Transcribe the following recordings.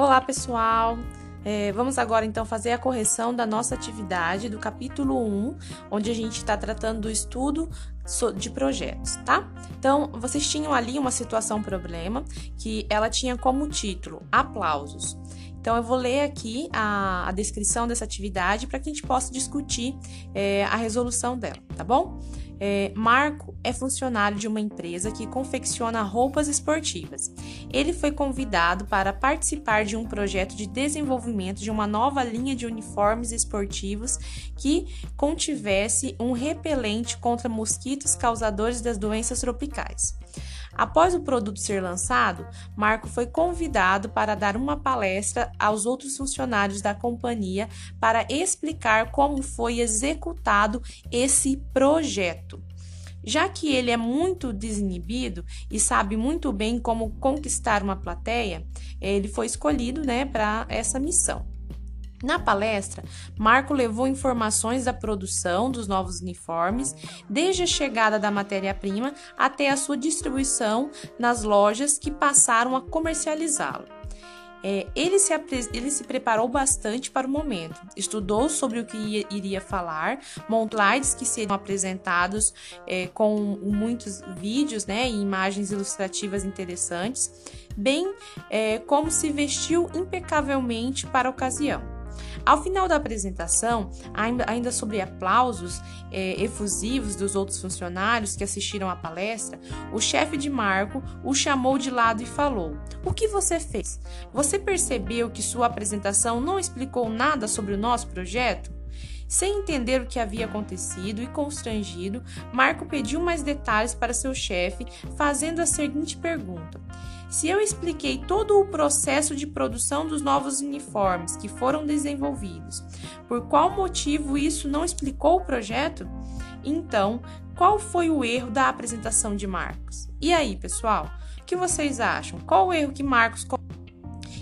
Olá, pessoal! É, vamos agora então fazer a correção da nossa atividade do capítulo 1, onde a gente está tratando do estudo de projetos, tá? Então, vocês tinham ali uma situação problema que ela tinha como título Aplausos. Então, eu vou ler aqui a, a descrição dessa atividade para que a gente possa discutir é, a resolução dela, tá bom? É, Marco é funcionário de uma empresa que confecciona roupas esportivas. Ele foi convidado para participar de um projeto de desenvolvimento de uma nova linha de uniformes esportivos que contivesse um repelente contra mosquitos causadores das doenças tropicais. Após o produto ser lançado, Marco foi convidado para dar uma palestra aos outros funcionários da companhia para explicar como foi executado esse projeto. Já que ele é muito desinibido e sabe muito bem como conquistar uma plateia, ele foi escolhido né, para essa missão. Na palestra, Marco levou informações da produção dos novos uniformes, desde a chegada da matéria-prima até a sua distribuição nas lojas que passaram a comercializá-lo. É, ele, se, ele se preparou bastante para o momento, estudou sobre o que ia, iria falar, slides que seriam apresentados é, com muitos vídeos né, e imagens ilustrativas interessantes, bem é, como se vestiu impecavelmente para a ocasião. Ao final da apresentação, ainda sobre aplausos é, efusivos dos outros funcionários que assistiram à palestra, o chefe de Marco o chamou de lado e falou: O que você fez? Você percebeu que sua apresentação não explicou nada sobre o nosso projeto? Sem entender o que havia acontecido e constrangido, Marco pediu mais detalhes para seu chefe, fazendo a seguinte pergunta: se eu expliquei todo o processo de produção dos novos uniformes que foram desenvolvidos, por qual motivo isso não explicou o projeto? Então, qual foi o erro da apresentação de Marcos? E aí, pessoal, o que vocês acham? Qual o erro que Marcos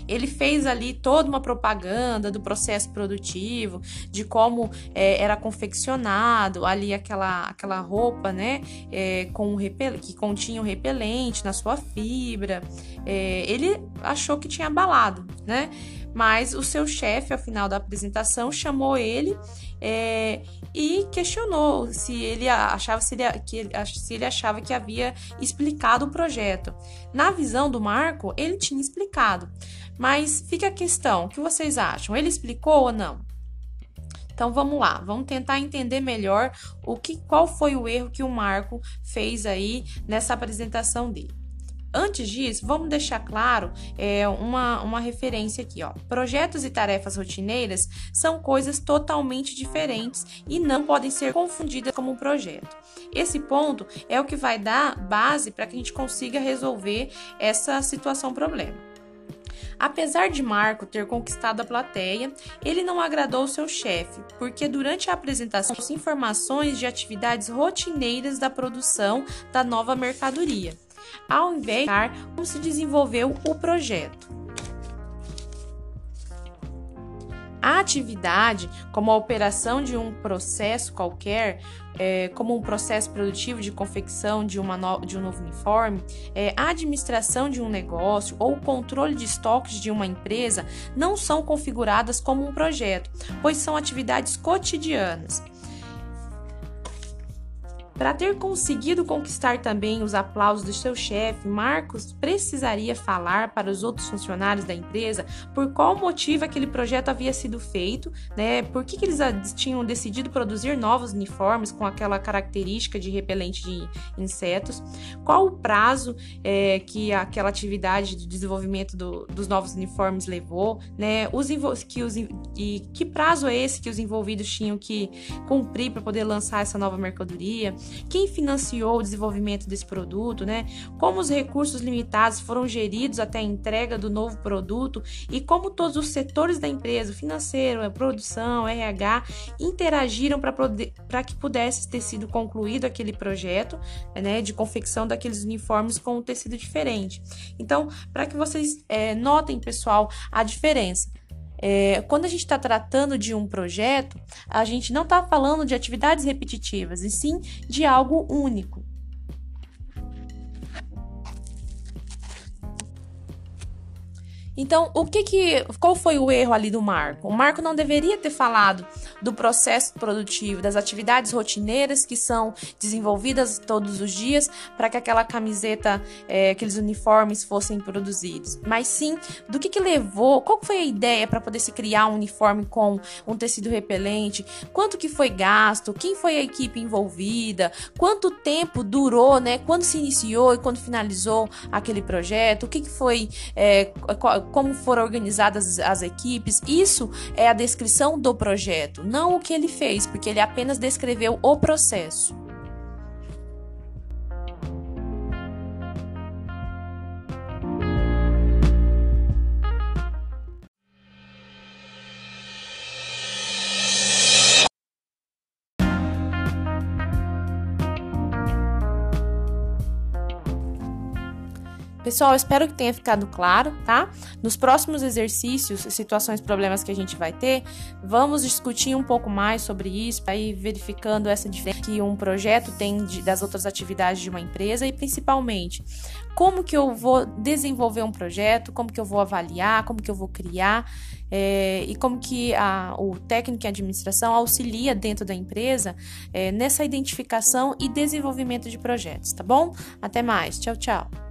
ele fez ali toda uma propaganda do processo produtivo, de como é, era confeccionado ali aquela, aquela roupa, né, é, com repel que continha um repelente na sua fibra. É, ele achou que tinha abalado, né? Mas o seu chefe, ao final da apresentação, chamou ele é, e questionou se ele achava se ele, que, se ele achava que havia explicado o projeto. Na visão do Marco, ele tinha explicado. Mas fica a questão, o que vocês acham? Ele explicou ou não? Então vamos lá, vamos tentar entender melhor o que, qual foi o erro que o Marco fez aí nessa apresentação dele. Antes disso, vamos deixar claro é, uma, uma referência aqui. Ó. Projetos e tarefas rotineiras são coisas totalmente diferentes e não podem ser confundidas como um projeto. Esse ponto é o que vai dar base para que a gente consiga resolver essa situação problema. Apesar de Marco ter conquistado a plateia, ele não agradou seu chefe, porque durante a apresentação informações de atividades rotineiras da produção da nova mercadoria, ao invés de como se desenvolveu o projeto. A atividade, como a operação de um processo qualquer, é, como um processo produtivo de confecção de, no, de um novo uniforme, é, a administração de um negócio ou o controle de estoques de uma empresa não são configuradas como um projeto, pois são atividades cotidianas. Para ter conseguido conquistar também os aplausos do seu chefe, Marcos precisaria falar para os outros funcionários da empresa por qual motivo aquele projeto havia sido feito, né? Por que, que eles tinham decidido produzir novos uniformes com aquela característica de repelente de insetos, qual o prazo é, que aquela atividade de desenvolvimento do, dos novos uniformes levou, né? Os, que os, e que prazo é esse que os envolvidos tinham que cumprir para poder lançar essa nova mercadoria? Quem financiou o desenvolvimento desse produto, né? Como os recursos limitados foram geridos até a entrega do novo produto e como todos os setores da empresa, financeiro, produção, RH, interagiram para que pudesse ter sido concluído aquele projeto, né, de confecção daqueles uniformes com um tecido diferente. Então, para que vocês é, notem, pessoal, a diferença. É, quando a gente está tratando de um projeto, a gente não está falando de atividades repetitivas, e sim de algo único. Então, o que que qual foi o erro ali do Marco? O Marco não deveria ter falado do processo produtivo, das atividades rotineiras que são desenvolvidas todos os dias para que aquela camiseta, é, aqueles uniformes fossem produzidos, mas sim do que que levou, qual foi a ideia para poder se criar um uniforme com um tecido repelente, quanto que foi gasto, quem foi a equipe envolvida, quanto tempo durou, né? Quando se iniciou e quando finalizou aquele projeto, o que, que foi, é, como foram organizadas as equipes. Isso é a descrição do projeto, não o que ele fez, porque ele apenas descreveu o processo. Pessoal, espero que tenha ficado claro, tá? Nos próximos exercícios, situações, problemas que a gente vai ter, vamos discutir um pouco mais sobre isso, aí verificando essa diferença que um projeto tem de, das outras atividades de uma empresa e principalmente como que eu vou desenvolver um projeto, como que eu vou avaliar, como que eu vou criar é, e como que a, o técnico em administração auxilia dentro da empresa é, nessa identificação e desenvolvimento de projetos, tá bom? Até mais, tchau, tchau.